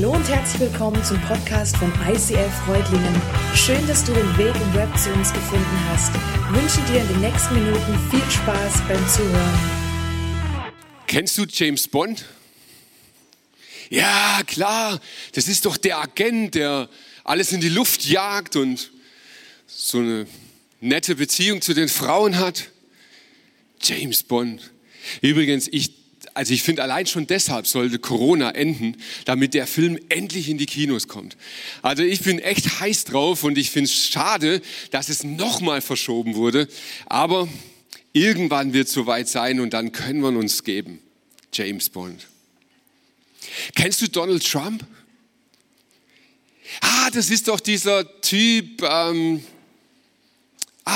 Hallo und herzlich willkommen zum Podcast von ICL Freudlingen. Schön, dass du den Weg im Web zu uns gefunden hast. Ich wünsche dir in den nächsten Minuten viel Spaß beim Zuhören. Kennst du James Bond? Ja, klar, das ist doch der Agent, der alles in die Luft jagt und so eine nette Beziehung zu den Frauen hat. James Bond. Übrigens, ich, also ich finde, allein schon deshalb sollte Corona enden, damit der Film endlich in die Kinos kommt. Also ich bin echt heiß drauf und ich finde es schade, dass es nochmal verschoben wurde. Aber irgendwann wird es soweit sein und dann können wir uns geben. James Bond. Kennst du Donald Trump? Ah, das ist doch dieser Typ, ähm,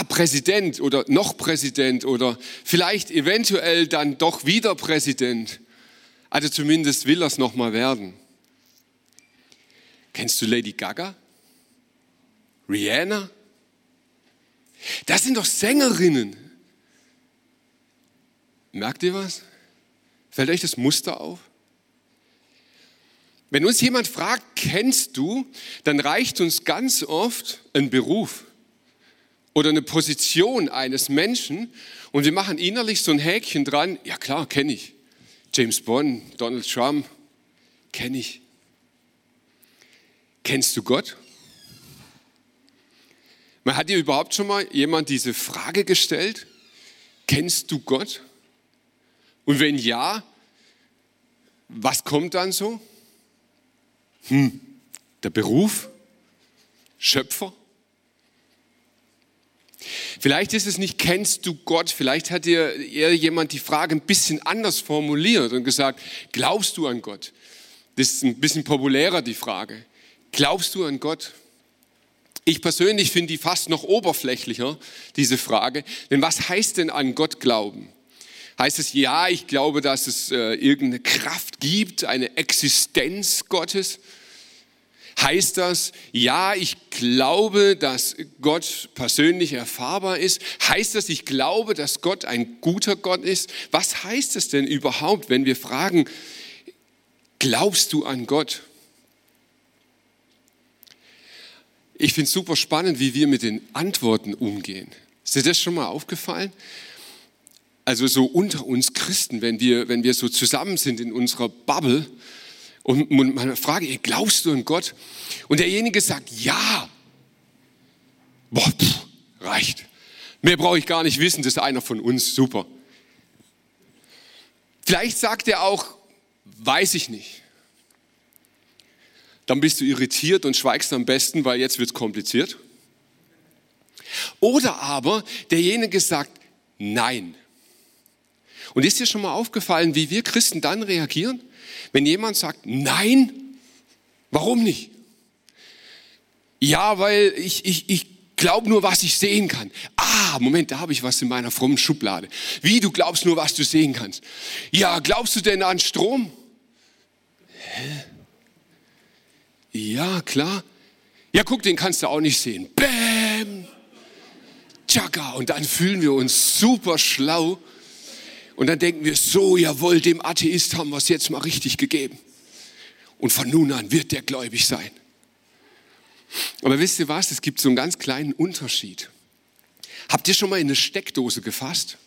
Präsident oder noch Präsident oder vielleicht eventuell dann doch wieder Präsident. Also zumindest will er es nochmal werden. Kennst du Lady Gaga? Rihanna? Das sind doch Sängerinnen. Merkt ihr was? Fällt euch das Muster auf? Wenn uns jemand fragt, kennst du, dann reicht uns ganz oft ein Beruf oder eine Position eines Menschen und wir machen innerlich so ein Häkchen dran, ja klar, kenne ich. James Bond, Donald Trump, kenne ich. Kennst du Gott? Man hat dir überhaupt schon mal jemand diese Frage gestellt? Kennst du Gott? Und wenn ja, was kommt dann so? Hm, der Beruf? Schöpfer? Vielleicht ist es nicht, kennst du Gott? Vielleicht hat dir eher jemand die Frage ein bisschen anders formuliert und gesagt, glaubst du an Gott? Das ist ein bisschen populärer, die Frage. Glaubst du an Gott? Ich persönlich finde die fast noch oberflächlicher, diese Frage. Denn was heißt denn an Gott glauben? Heißt es, ja, ich glaube, dass es äh, irgendeine Kraft gibt, eine Existenz Gottes? Heißt das, ja, ich glaube, dass Gott persönlich erfahrbar ist? Heißt das, ich glaube, dass Gott ein guter Gott ist? Was heißt es denn überhaupt, wenn wir fragen, glaubst du an Gott? Ich finde es super spannend, wie wir mit den Antworten umgehen. Ist dir das schon mal aufgefallen? Also so unter uns Christen, wenn wir, wenn wir so zusammen sind in unserer Bubble, und man fragt, glaubst du an Gott? Und derjenige sagt, ja. Boah, pff, reicht. Mehr brauche ich gar nicht wissen, das ist einer von uns, super. Vielleicht sagt er auch, weiß ich nicht. Dann bist du irritiert und schweigst am besten, weil jetzt wird es kompliziert. Oder aber derjenige sagt, nein. Und ist dir schon mal aufgefallen, wie wir Christen dann reagieren? Wenn jemand sagt, nein, warum nicht? Ja, weil ich, ich, ich glaube nur, was ich sehen kann. Ah, Moment, da habe ich was in meiner frommen Schublade. Wie, du glaubst nur, was du sehen kannst? Ja, glaubst du denn an Strom? Hä? Ja, klar. Ja, guck, den kannst du auch nicht sehen. Bäm! Tschakka. Und dann fühlen wir uns super schlau und dann denken wir, so, jawohl, dem Atheist haben wir es jetzt mal richtig gegeben. Und von nun an wird der gläubig sein. Aber wisst ihr was? Es gibt so einen ganz kleinen Unterschied. Habt ihr schon mal in eine Steckdose gefasst?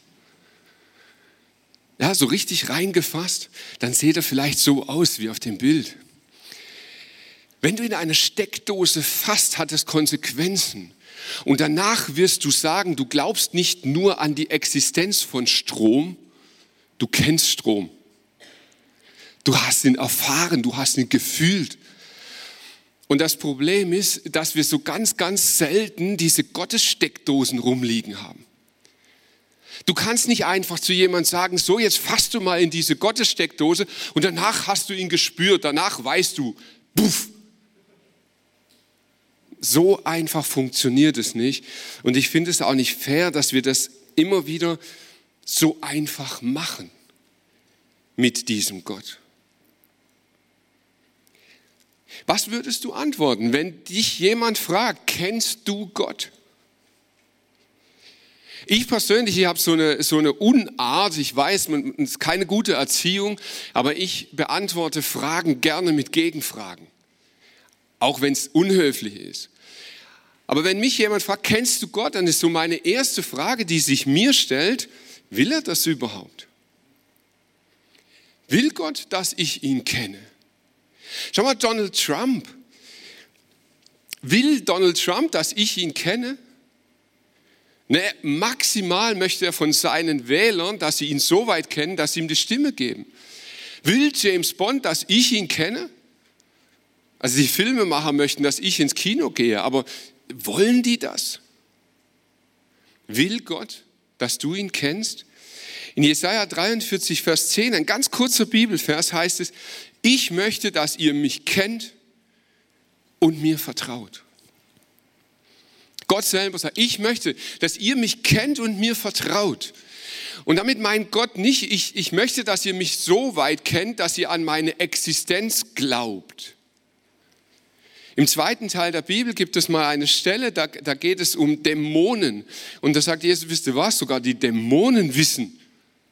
Ja, so richtig reingefasst? Dann seht ihr vielleicht so aus wie auf dem Bild. Wenn du in eine Steckdose fasst, hat es Konsequenzen. Und danach wirst du sagen, du glaubst nicht nur an die Existenz von Strom, Du kennst Strom. Du hast ihn erfahren, du hast ihn gefühlt. Und das Problem ist, dass wir so ganz, ganz selten diese Gottessteckdosen rumliegen haben. Du kannst nicht einfach zu jemand sagen, so jetzt fasst du mal in diese Gottessteckdose und danach hast du ihn gespürt, danach weißt du, puff. So einfach funktioniert es nicht. Und ich finde es auch nicht fair, dass wir das immer wieder so einfach machen mit diesem Gott? Was würdest du antworten, wenn dich jemand fragt, kennst du Gott? Ich persönlich, ich habe so eine, so eine Unart, ich weiß, es ist keine gute Erziehung, aber ich beantworte Fragen gerne mit Gegenfragen, auch wenn es unhöflich ist. Aber wenn mich jemand fragt, kennst du Gott, dann ist so meine erste Frage, die sich mir stellt, will er das überhaupt? Will Gott, dass ich ihn kenne? Schau mal, Donald Trump. Will Donald Trump, dass ich ihn kenne? Ne, maximal möchte er von seinen Wählern, dass sie ihn so weit kennen, dass sie ihm die Stimme geben. Will James Bond, dass ich ihn kenne? Also die Filmemacher möchten, dass ich ins Kino gehe, aber wollen die das? Will Gott, dass du ihn kennst? In Jesaja 43, Vers 10, ein ganz kurzer Bibelvers heißt es, ich möchte, dass ihr mich kennt und mir vertraut. Gott selber sagt, ich möchte, dass ihr mich kennt und mir vertraut. Und damit meint Gott nicht, ich, ich möchte, dass ihr mich so weit kennt, dass ihr an meine Existenz glaubt. Im zweiten Teil der Bibel gibt es mal eine Stelle, da, da geht es um Dämonen. Und da sagt Jesus, wisst ihr was, sogar die Dämonen wissen,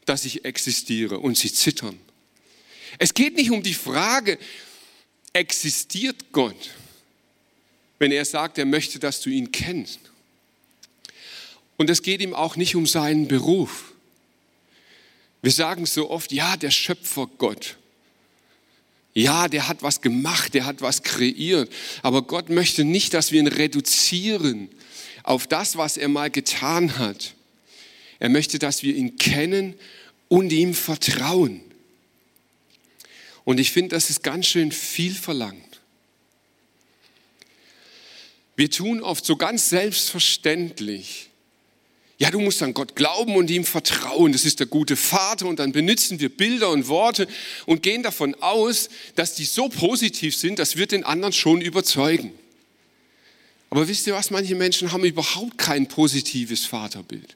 dass ich existiere und sie zittern. Es geht nicht um die Frage, existiert Gott? wenn er sagt, er möchte, dass du ihn kennst. Und es geht ihm auch nicht um seinen Beruf. Wir sagen so oft, ja, der Schöpfer Gott. Ja, der hat was gemacht, der hat was kreiert. Aber Gott möchte nicht, dass wir ihn reduzieren auf das, was er mal getan hat. Er möchte, dass wir ihn kennen und ihm vertrauen. Und ich finde, das ist ganz schön viel verlangt. Wir tun oft so ganz selbstverständlich, ja, du musst an Gott glauben und ihm vertrauen. Das ist der gute Vater. Und dann benutzen wir Bilder und Worte und gehen davon aus, dass die so positiv sind, dass wir den anderen schon überzeugen. Aber wisst ihr was? Manche Menschen haben überhaupt kein positives Vaterbild.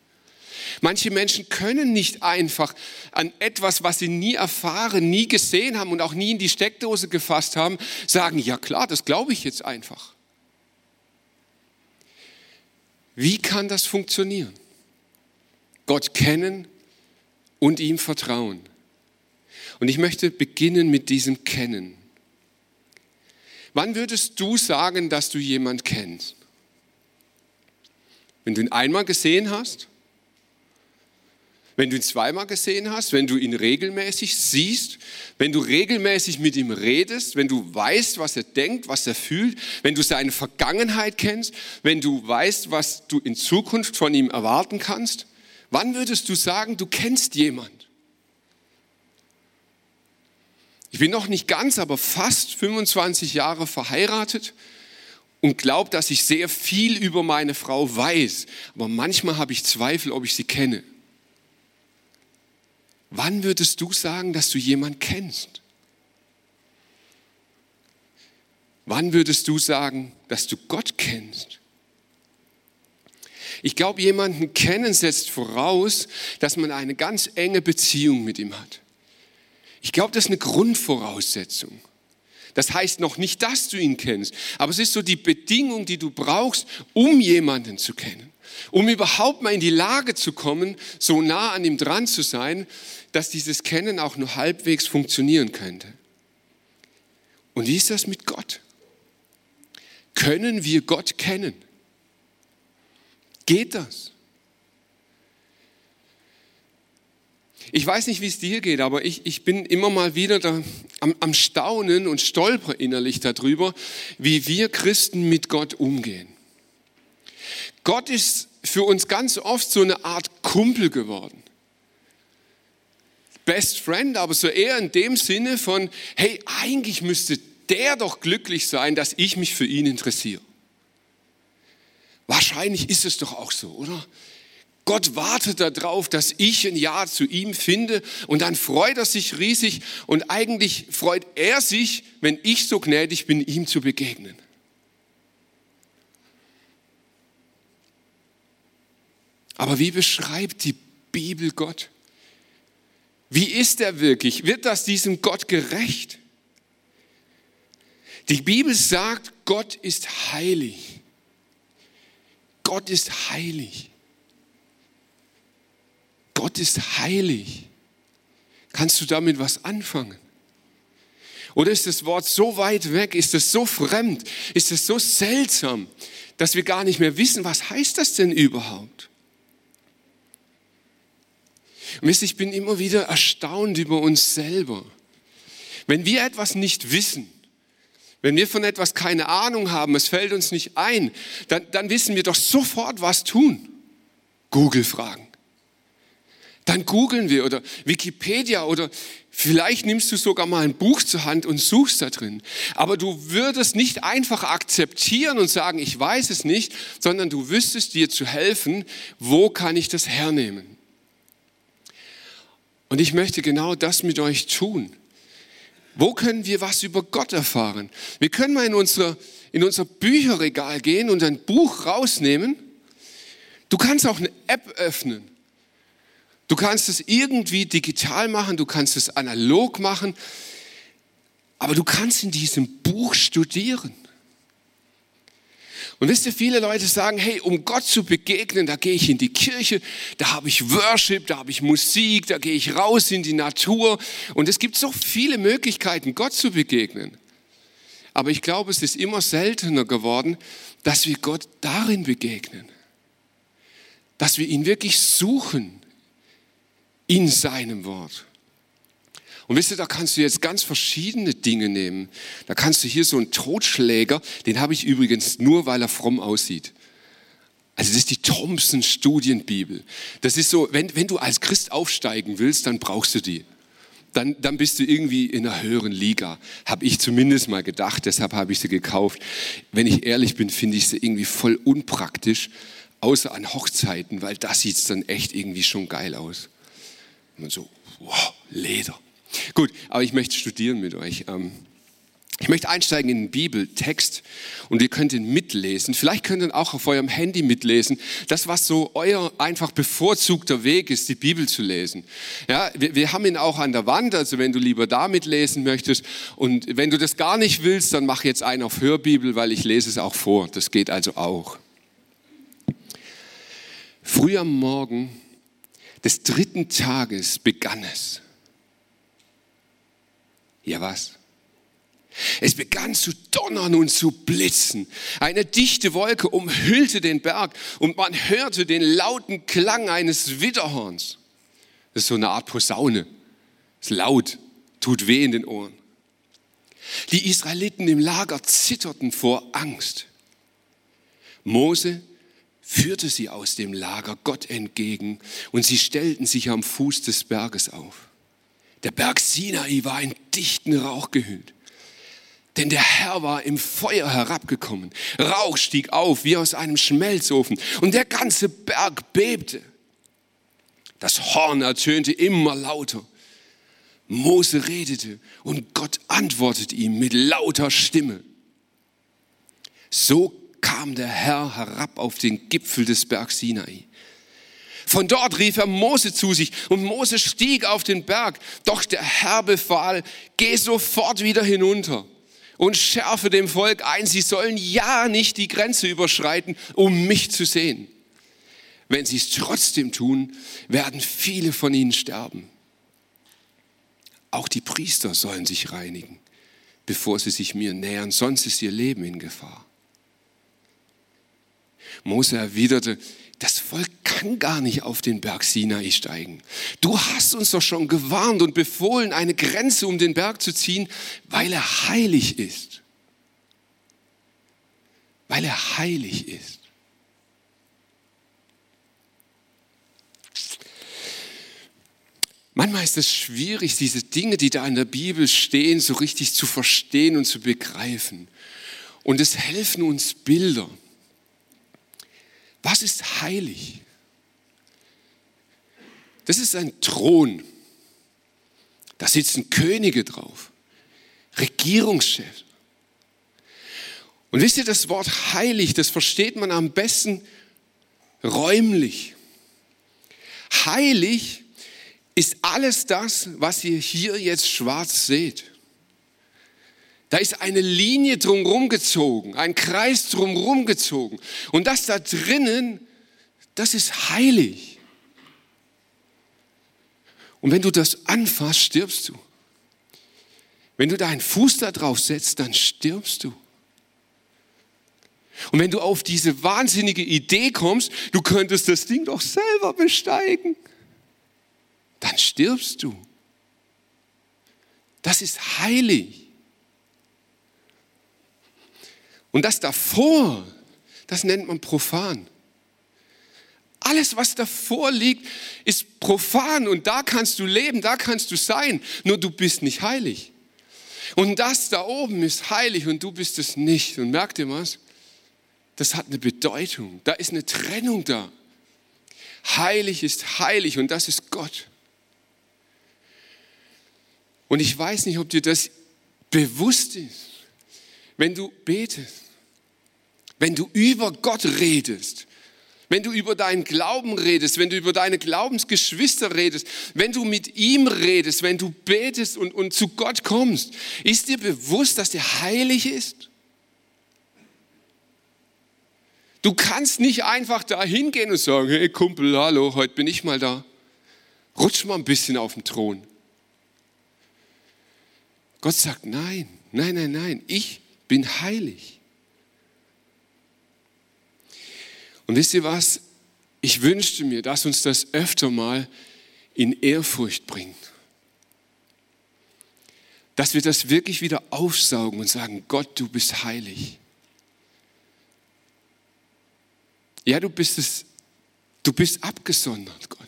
Manche Menschen können nicht einfach an etwas, was sie nie erfahren, nie gesehen haben und auch nie in die Steckdose gefasst haben, sagen, ja klar, das glaube ich jetzt einfach. Wie kann das funktionieren? Gott kennen und ihm vertrauen. Und ich möchte beginnen mit diesem Kennen. Wann würdest du sagen, dass du jemand kennst? Wenn du ihn einmal gesehen hast? Wenn du ihn zweimal gesehen hast, wenn du ihn regelmäßig siehst, wenn du regelmäßig mit ihm redest, wenn du weißt, was er denkt, was er fühlt, wenn du seine Vergangenheit kennst, wenn du weißt, was du in Zukunft von ihm erwarten kannst, wann würdest du sagen, du kennst jemand? Ich bin noch nicht ganz, aber fast 25 Jahre verheiratet und glaube, dass ich sehr viel über meine Frau weiß. Aber manchmal habe ich Zweifel, ob ich sie kenne. Wann würdest du sagen, dass du jemanden kennst? Wann würdest du sagen, dass du Gott kennst? Ich glaube, jemanden kennen setzt voraus, dass man eine ganz enge Beziehung mit ihm hat. Ich glaube, das ist eine Grundvoraussetzung. Das heißt noch nicht, dass du ihn kennst, aber es ist so die Bedingung, die du brauchst, um jemanden zu kennen. Um überhaupt mal in die Lage zu kommen, so nah an ihm dran zu sein, dass dieses Kennen auch nur halbwegs funktionieren könnte. Und wie ist das mit Gott? Können wir Gott kennen? Geht das? Ich weiß nicht, wie es dir geht, aber ich, ich bin immer mal wieder da am, am Staunen und stolper innerlich darüber, wie wir Christen mit Gott umgehen. Gott ist für uns ganz oft so eine Art Kumpel geworden. Best Friend, aber so eher in dem Sinne von, hey, eigentlich müsste der doch glücklich sein, dass ich mich für ihn interessiere. Wahrscheinlich ist es doch auch so, oder? Gott wartet darauf, dass ich ein Ja zu ihm finde und dann freut er sich riesig und eigentlich freut er sich, wenn ich so gnädig bin, ihm zu begegnen. Aber wie beschreibt die Bibel Gott? Wie ist er wirklich? Wird das diesem Gott gerecht? Die Bibel sagt, Gott ist heilig. Gott ist heilig. Gott ist heilig. Kannst du damit was anfangen? Oder ist das Wort so weit weg, ist es so fremd, ist es so seltsam, dass wir gar nicht mehr wissen, was heißt das denn überhaupt? Und wisst, ich bin immer wieder erstaunt über uns selber. Wenn wir etwas nicht wissen, wenn wir von etwas keine Ahnung haben, es fällt uns nicht ein, dann, dann wissen wir doch sofort, was tun. Google fragen. Dann googeln wir oder Wikipedia oder vielleicht nimmst du sogar mal ein Buch zur Hand und suchst da drin. Aber du würdest nicht einfach akzeptieren und sagen, ich weiß es nicht, sondern du wüsstest dir zu helfen, wo kann ich das hernehmen. Und ich möchte genau das mit euch tun. Wo können wir was über Gott erfahren? Wir können mal in unser, in unser Bücherregal gehen und ein Buch rausnehmen. Du kannst auch eine App öffnen. Du kannst es irgendwie digital machen, du kannst es analog machen, aber du kannst in diesem Buch studieren. Und wisst ihr, viele Leute sagen, hey, um Gott zu begegnen, da gehe ich in die Kirche, da habe ich Worship, da habe ich Musik, da gehe ich raus in die Natur. Und es gibt so viele Möglichkeiten, Gott zu begegnen. Aber ich glaube, es ist immer seltener geworden, dass wir Gott darin begegnen. Dass wir ihn wirklich suchen in seinem Wort. Und wisst ihr, da kannst du jetzt ganz verschiedene Dinge nehmen. Da kannst du hier so einen Totschläger, den habe ich übrigens nur, weil er fromm aussieht. Also das ist die Thompson Studienbibel. Das ist so, wenn, wenn du als Christ aufsteigen willst, dann brauchst du die. Dann, dann bist du irgendwie in einer höheren Liga. Habe ich zumindest mal gedacht, deshalb habe ich sie gekauft. Wenn ich ehrlich bin, finde ich sie irgendwie voll unpraktisch, außer an Hochzeiten, weil da sieht es dann echt irgendwie schon geil aus. Und so, wow, Leder. Gut, aber ich möchte studieren mit euch. Ähm, ich möchte einsteigen in den Bibeltext und ihr könnt ihn mitlesen. Vielleicht könnt ihr auch auf eurem Handy mitlesen. Das, was so euer einfach bevorzugter Weg ist, die Bibel zu lesen. Ja, wir, wir haben ihn auch an der Wand, also wenn du lieber da mitlesen möchtest. Und wenn du das gar nicht willst, dann mach jetzt einen auf Hörbibel, weil ich lese es auch vor. Das geht also auch. Früh am Morgen des dritten Tages begann es. Ja was? Es begann zu donnern und zu blitzen. Eine dichte Wolke umhüllte den Berg und man hörte den lauten Klang eines Widderhorns. Das ist so eine Art Posaune. Ist laut, tut weh in den Ohren. Die Israeliten im Lager zitterten vor Angst. Mose führte sie aus dem Lager Gott entgegen und sie stellten sich am Fuß des Berges auf. Der Berg Sinai war in dichten Rauch gehüllt. Denn der Herr war im Feuer herabgekommen. Rauch stieg auf wie aus einem Schmelzofen und der ganze Berg bebte. Das Horn ertönte immer lauter. Mose redete und Gott antwortete ihm mit lauter Stimme. So kam der Herr herab auf den Gipfel des Bergs Sinai. Von dort rief er Mose zu sich und Mose stieg auf den Berg. Doch der Herr befahl, geh sofort wieder hinunter und schärfe dem Volk ein, sie sollen ja nicht die Grenze überschreiten, um mich zu sehen. Wenn sie es trotzdem tun, werden viele von ihnen sterben. Auch die Priester sollen sich reinigen, bevor sie sich mir nähern, sonst ist ihr Leben in Gefahr. Mose erwiderte, das Volk kann gar nicht auf den Berg Sinai steigen. Du hast uns doch schon gewarnt und befohlen, eine Grenze um den Berg zu ziehen, weil er heilig ist. Weil er heilig ist. Manchmal ist es schwierig, diese Dinge, die da in der Bibel stehen, so richtig zu verstehen und zu begreifen. Und es helfen uns Bilder. Was ist heilig? Das ist ein Thron. Da sitzen Könige drauf, Regierungschefs. Und wisst ihr, das Wort heilig, das versteht man am besten räumlich. Heilig ist alles das, was ihr hier jetzt schwarz seht. Da ist eine Linie drumherum gezogen, ein Kreis drumherum gezogen. Und das da drinnen, das ist heilig. Und wenn du das anfasst, stirbst du. Wenn du deinen Fuß da drauf setzt, dann stirbst du. Und wenn du auf diese wahnsinnige Idee kommst, du könntest das Ding doch selber besteigen, dann stirbst du. Das ist heilig. Und das davor, das nennt man profan. Alles, was davor liegt, ist profan und da kannst du leben, da kannst du sein, nur du bist nicht heilig. Und das da oben ist heilig und du bist es nicht. Und merkt ihr was? Das hat eine Bedeutung. Da ist eine Trennung da. Heilig ist heilig und das ist Gott. Und ich weiß nicht, ob dir das bewusst ist, wenn du betest, wenn du über Gott redest, wenn du über deinen Glauben redest, wenn du über deine Glaubensgeschwister redest, wenn du mit ihm redest, wenn du betest und, und zu Gott kommst, ist dir bewusst, dass der heilig ist? Du kannst nicht einfach da hingehen und sagen, hey Kumpel, hallo, heute bin ich mal da. Rutsch mal ein bisschen auf dem Thron. Gott sagt, nein, nein, nein, nein, ich bin heilig. Und wisst ihr was? Ich wünschte mir, dass uns das öfter mal in Ehrfurcht bringt. Dass wir das wirklich wieder aufsaugen und sagen, Gott, du bist heilig. Ja, du bist es, du bist abgesondert, Gott.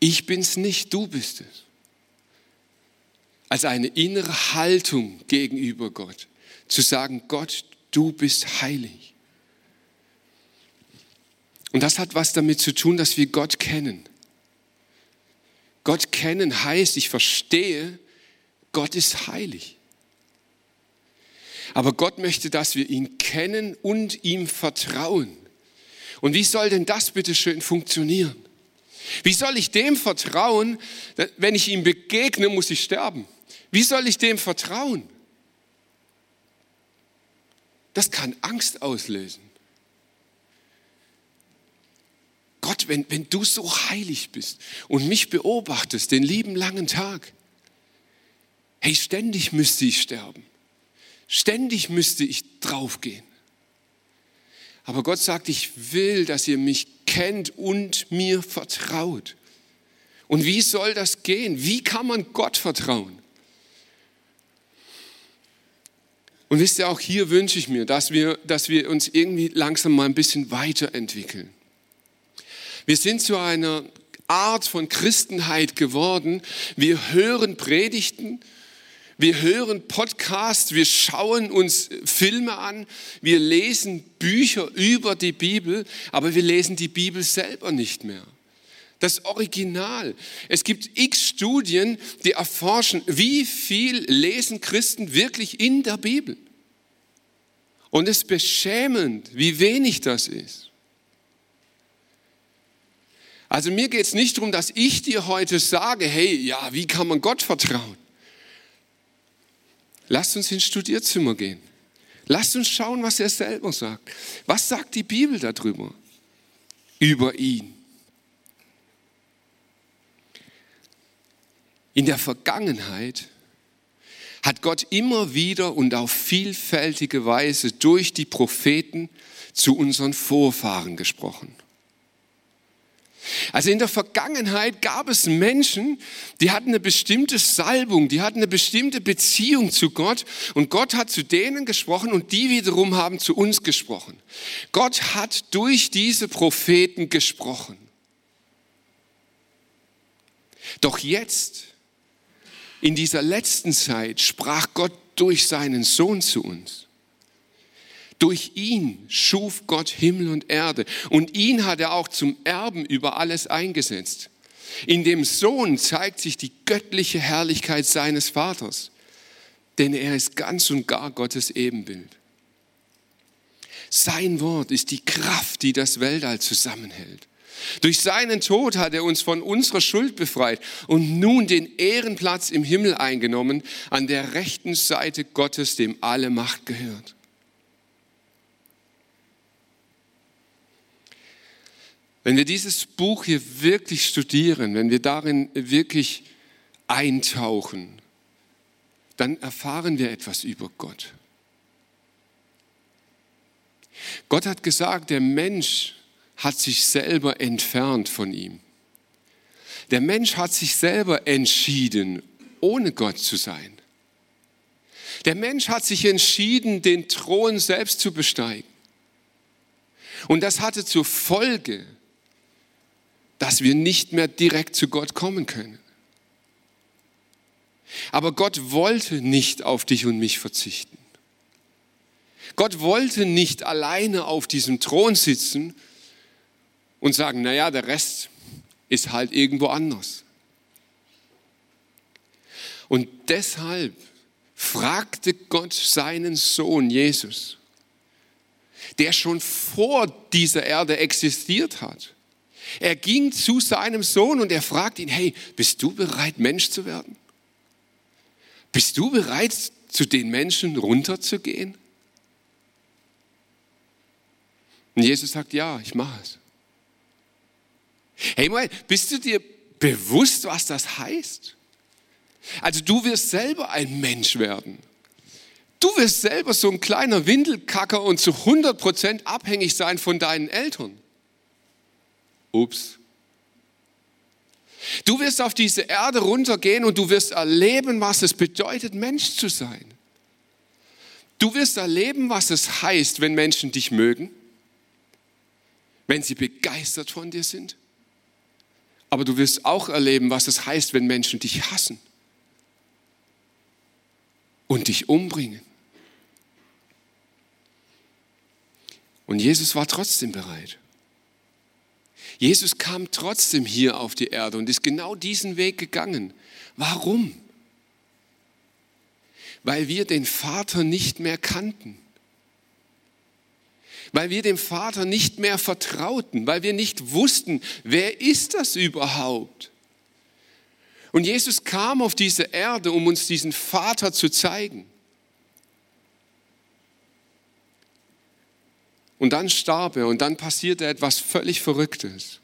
Ich bin's nicht, du bist es. Als eine innere Haltung gegenüber Gott. Zu sagen, Gott, du bist heilig. Und das hat was damit zu tun, dass wir Gott kennen. Gott kennen heißt, ich verstehe, Gott ist heilig. Aber Gott möchte, dass wir ihn kennen und ihm vertrauen. Und wie soll denn das bitte schön funktionieren? Wie soll ich dem vertrauen, wenn ich ihm begegne, muss ich sterben? Wie soll ich dem vertrauen? Das kann Angst auslösen. Gott, wenn, wenn du so heilig bist und mich beobachtest den lieben langen Tag, hey, ständig müsste ich sterben. Ständig müsste ich draufgehen. Aber Gott sagt, ich will, dass ihr mich kennt und mir vertraut. Und wie soll das gehen? Wie kann man Gott vertrauen? Und wisst ihr, auch hier wünsche ich mir, dass wir, dass wir uns irgendwie langsam mal ein bisschen weiterentwickeln. Wir sind zu einer Art von Christenheit geworden. Wir hören Predigten, wir hören Podcasts, wir schauen uns Filme an, wir lesen Bücher über die Bibel, aber wir lesen die Bibel selber nicht mehr. Das Original. Es gibt x Studien, die erforschen, wie viel lesen Christen wirklich in der Bibel. Und es ist beschämend, wie wenig das ist. Also mir geht es nicht darum, dass ich dir heute sage, hey, ja, wie kann man Gott vertrauen? Lasst uns ins Studierzimmer gehen. Lasst uns schauen, was er selber sagt. Was sagt die Bibel darüber? Über ihn. In der Vergangenheit hat Gott immer wieder und auf vielfältige Weise durch die Propheten zu unseren Vorfahren gesprochen. Also in der Vergangenheit gab es Menschen, die hatten eine bestimmte Salbung, die hatten eine bestimmte Beziehung zu Gott und Gott hat zu denen gesprochen und die wiederum haben zu uns gesprochen. Gott hat durch diese Propheten gesprochen. Doch jetzt, in dieser letzten Zeit, sprach Gott durch seinen Sohn zu uns. Durch ihn schuf Gott Himmel und Erde und ihn hat er auch zum Erben über alles eingesetzt. In dem Sohn zeigt sich die göttliche Herrlichkeit seines Vaters, denn er ist ganz und gar Gottes Ebenbild. Sein Wort ist die Kraft, die das Weltall zusammenhält. Durch seinen Tod hat er uns von unserer Schuld befreit und nun den Ehrenplatz im Himmel eingenommen, an der rechten Seite Gottes, dem alle Macht gehört. Wenn wir dieses Buch hier wirklich studieren, wenn wir darin wirklich eintauchen, dann erfahren wir etwas über Gott. Gott hat gesagt, der Mensch hat sich selber entfernt von ihm. Der Mensch hat sich selber entschieden, ohne Gott zu sein. Der Mensch hat sich entschieden, den Thron selbst zu besteigen. Und das hatte zur Folge, dass wir nicht mehr direkt zu Gott kommen können. Aber Gott wollte nicht auf dich und mich verzichten. Gott wollte nicht alleine auf diesem Thron sitzen und sagen, naja, der Rest ist halt irgendwo anders. Und deshalb fragte Gott seinen Sohn Jesus, der schon vor dieser Erde existiert hat. Er ging zu seinem Sohn und er fragte ihn, hey, bist du bereit, Mensch zu werden? Bist du bereit, zu den Menschen runterzugehen? Und Jesus sagt, ja, ich mache es. Hey, mal, bist du dir bewusst, was das heißt? Also du wirst selber ein Mensch werden. Du wirst selber so ein kleiner Windelkacker und zu 100% abhängig sein von deinen Eltern. Ups. Du wirst auf diese Erde runtergehen und du wirst erleben, was es bedeutet, Mensch zu sein. Du wirst erleben, was es heißt, wenn Menschen dich mögen, wenn sie begeistert von dir sind. Aber du wirst auch erleben, was es heißt, wenn Menschen dich hassen und dich umbringen. Und Jesus war trotzdem bereit. Jesus kam trotzdem hier auf die Erde und ist genau diesen Weg gegangen. Warum? Weil wir den Vater nicht mehr kannten. Weil wir dem Vater nicht mehr vertrauten, weil wir nicht wussten, wer ist das überhaupt? Und Jesus kam auf diese Erde, um uns diesen Vater zu zeigen. Und dann starb er und dann passierte etwas völlig Verrücktes.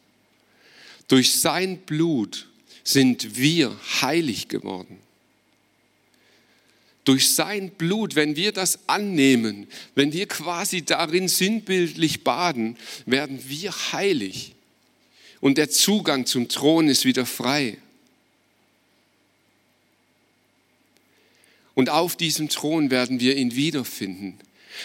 Durch sein Blut sind wir heilig geworden. Durch sein Blut, wenn wir das annehmen, wenn wir quasi darin sinnbildlich baden, werden wir heilig. Und der Zugang zum Thron ist wieder frei. Und auf diesem Thron werden wir ihn wiederfinden.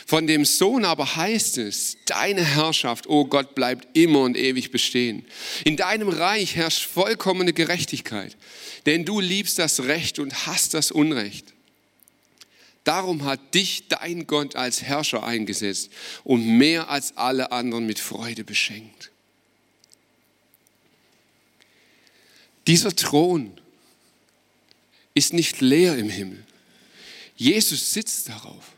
Von dem Sohn aber heißt es, deine Herrschaft, o oh Gott, bleibt immer und ewig bestehen. In deinem Reich herrscht vollkommene Gerechtigkeit, denn du liebst das Recht und hast das Unrecht. Darum hat dich dein Gott als Herrscher eingesetzt und mehr als alle anderen mit Freude beschenkt. Dieser Thron ist nicht leer im Himmel. Jesus sitzt darauf.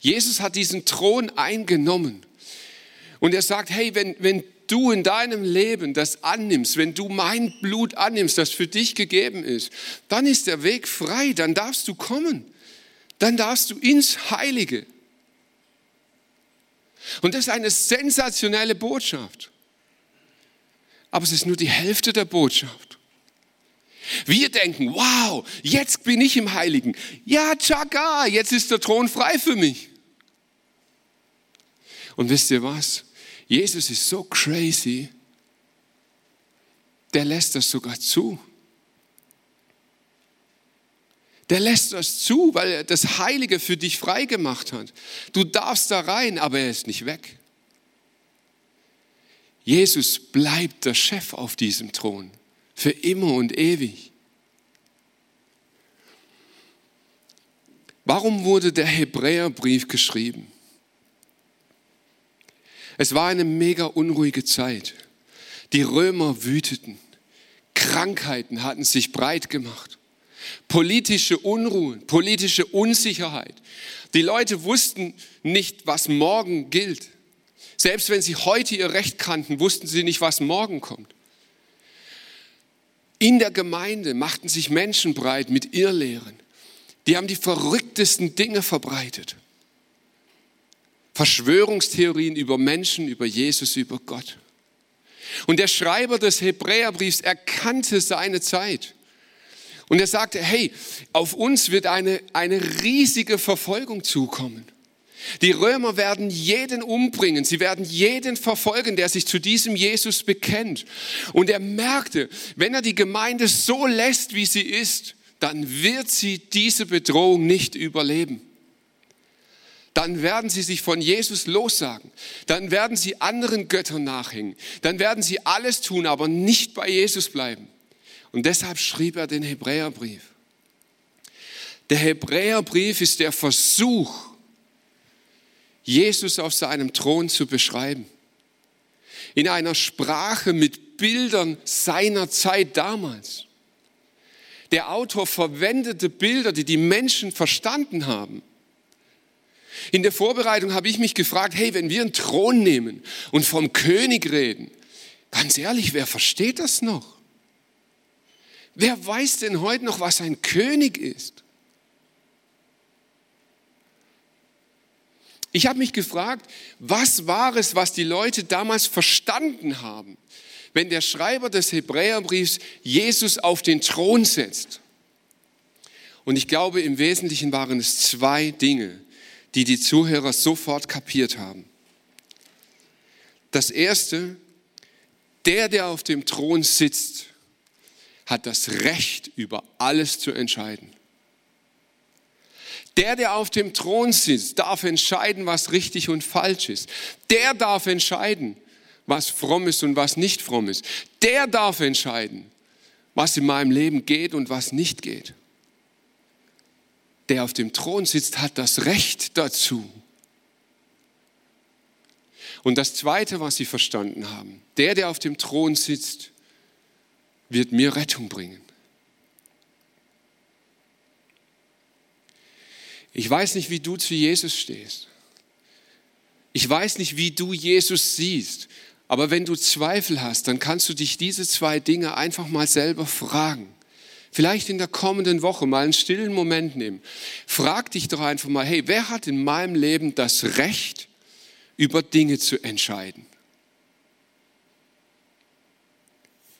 Jesus hat diesen Thron eingenommen. Und er sagt, hey, wenn, wenn du in deinem Leben das annimmst, wenn du mein Blut annimmst, das für dich gegeben ist, dann ist der Weg frei, dann darfst du kommen. Dann darfst du ins Heilige. Und das ist eine sensationelle Botschaft. Aber es ist nur die Hälfte der Botschaft. Wir denken, wow, jetzt bin ich im Heiligen. Ja, tschakka, jetzt ist der Thron frei für mich. Und wisst ihr was? Jesus ist so crazy, der lässt das sogar zu. Der lässt das zu, weil er das Heilige für dich freigemacht hat. Du darfst da rein, aber er ist nicht weg. Jesus bleibt der Chef auf diesem Thron für immer und ewig. Warum wurde der Hebräerbrief geschrieben? Es war eine mega unruhige Zeit. Die Römer wüteten. Krankheiten hatten sich breit gemacht. Politische Unruhe, politische Unsicherheit. Die Leute wussten nicht, was morgen gilt. Selbst wenn sie heute ihr Recht kannten, wussten sie nicht, was morgen kommt. In der Gemeinde machten sich Menschen breit mit Irrlehren. Die haben die verrücktesten Dinge verbreitet. Verschwörungstheorien über Menschen, über Jesus, über Gott. Und der Schreiber des Hebräerbriefs erkannte seine Zeit. Und er sagte, hey, auf uns wird eine, eine riesige Verfolgung zukommen. Die Römer werden jeden umbringen, sie werden jeden verfolgen, der sich zu diesem Jesus bekennt. Und er merkte, wenn er die Gemeinde so lässt, wie sie ist, dann wird sie diese Bedrohung nicht überleben. Dann werden sie sich von Jesus lossagen. Dann werden sie anderen Göttern nachhängen. Dann werden sie alles tun, aber nicht bei Jesus bleiben. Und deshalb schrieb er den Hebräerbrief. Der Hebräerbrief ist der Versuch, Jesus auf seinem Thron zu beschreiben. In einer Sprache mit Bildern seiner Zeit damals. Der Autor verwendete Bilder, die die Menschen verstanden haben. In der Vorbereitung habe ich mich gefragt, hey, wenn wir einen Thron nehmen und vom König reden, ganz ehrlich, wer versteht das noch? Wer weiß denn heute noch, was ein König ist? Ich habe mich gefragt, was war es, was die Leute damals verstanden haben, wenn der Schreiber des Hebräerbriefs Jesus auf den Thron setzt. Und ich glaube, im Wesentlichen waren es zwei Dinge, die die Zuhörer sofort kapiert haben. Das erste, der, der auf dem Thron sitzt, hat das Recht, über alles zu entscheiden. Der, der auf dem Thron sitzt, darf entscheiden, was richtig und falsch ist. Der darf entscheiden, was fromm ist und was nicht fromm ist. Der darf entscheiden, was in meinem Leben geht und was nicht geht. Der auf dem Thron sitzt, hat das Recht dazu. Und das Zweite, was sie verstanden haben, der, der auf dem Thron sitzt, wird mir Rettung bringen. Ich weiß nicht, wie du zu Jesus stehst. Ich weiß nicht, wie du Jesus siehst. Aber wenn du Zweifel hast, dann kannst du dich diese zwei Dinge einfach mal selber fragen. Vielleicht in der kommenden Woche mal einen stillen Moment nehmen. Frag dich doch einfach mal, hey, wer hat in meinem Leben das Recht, über Dinge zu entscheiden?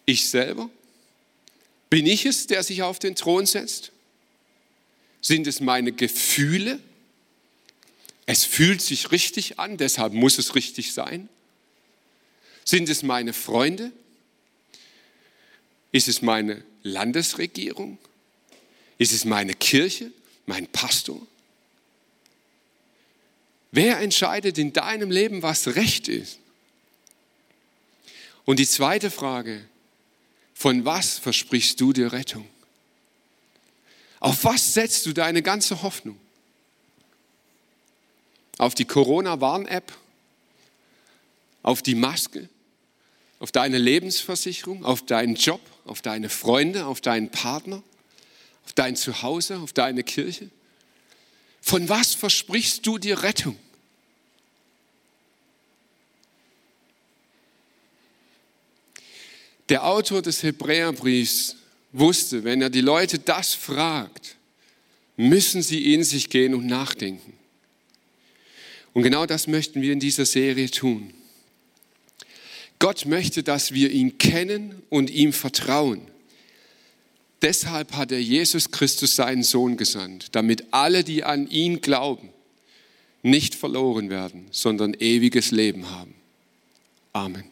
Ich selber? Bin ich es, der sich auf den Thron setzt? Sind es meine Gefühle? Es fühlt sich richtig an, deshalb muss es richtig sein. Sind es meine Freunde? Ist es meine Landesregierung? Ist es meine Kirche, mein Pastor? Wer entscheidet in deinem Leben, was recht ist? Und die zweite Frage, von was versprichst du dir Rettung? Auf was setzt du deine ganze Hoffnung? Auf die Corona-Warn-App? Auf die Maske? Auf deine Lebensversicherung? Auf deinen Job? Auf deine Freunde? Auf deinen Partner? Auf dein Zuhause? Auf deine Kirche? Von was versprichst du dir Rettung? Der Autor des Hebräerbriefs wusste, wenn er die Leute das fragt, müssen sie in sich gehen und nachdenken. Und genau das möchten wir in dieser Serie tun. Gott möchte, dass wir ihn kennen und ihm vertrauen. Deshalb hat er Jesus Christus seinen Sohn gesandt, damit alle, die an ihn glauben, nicht verloren werden, sondern ewiges Leben haben. Amen.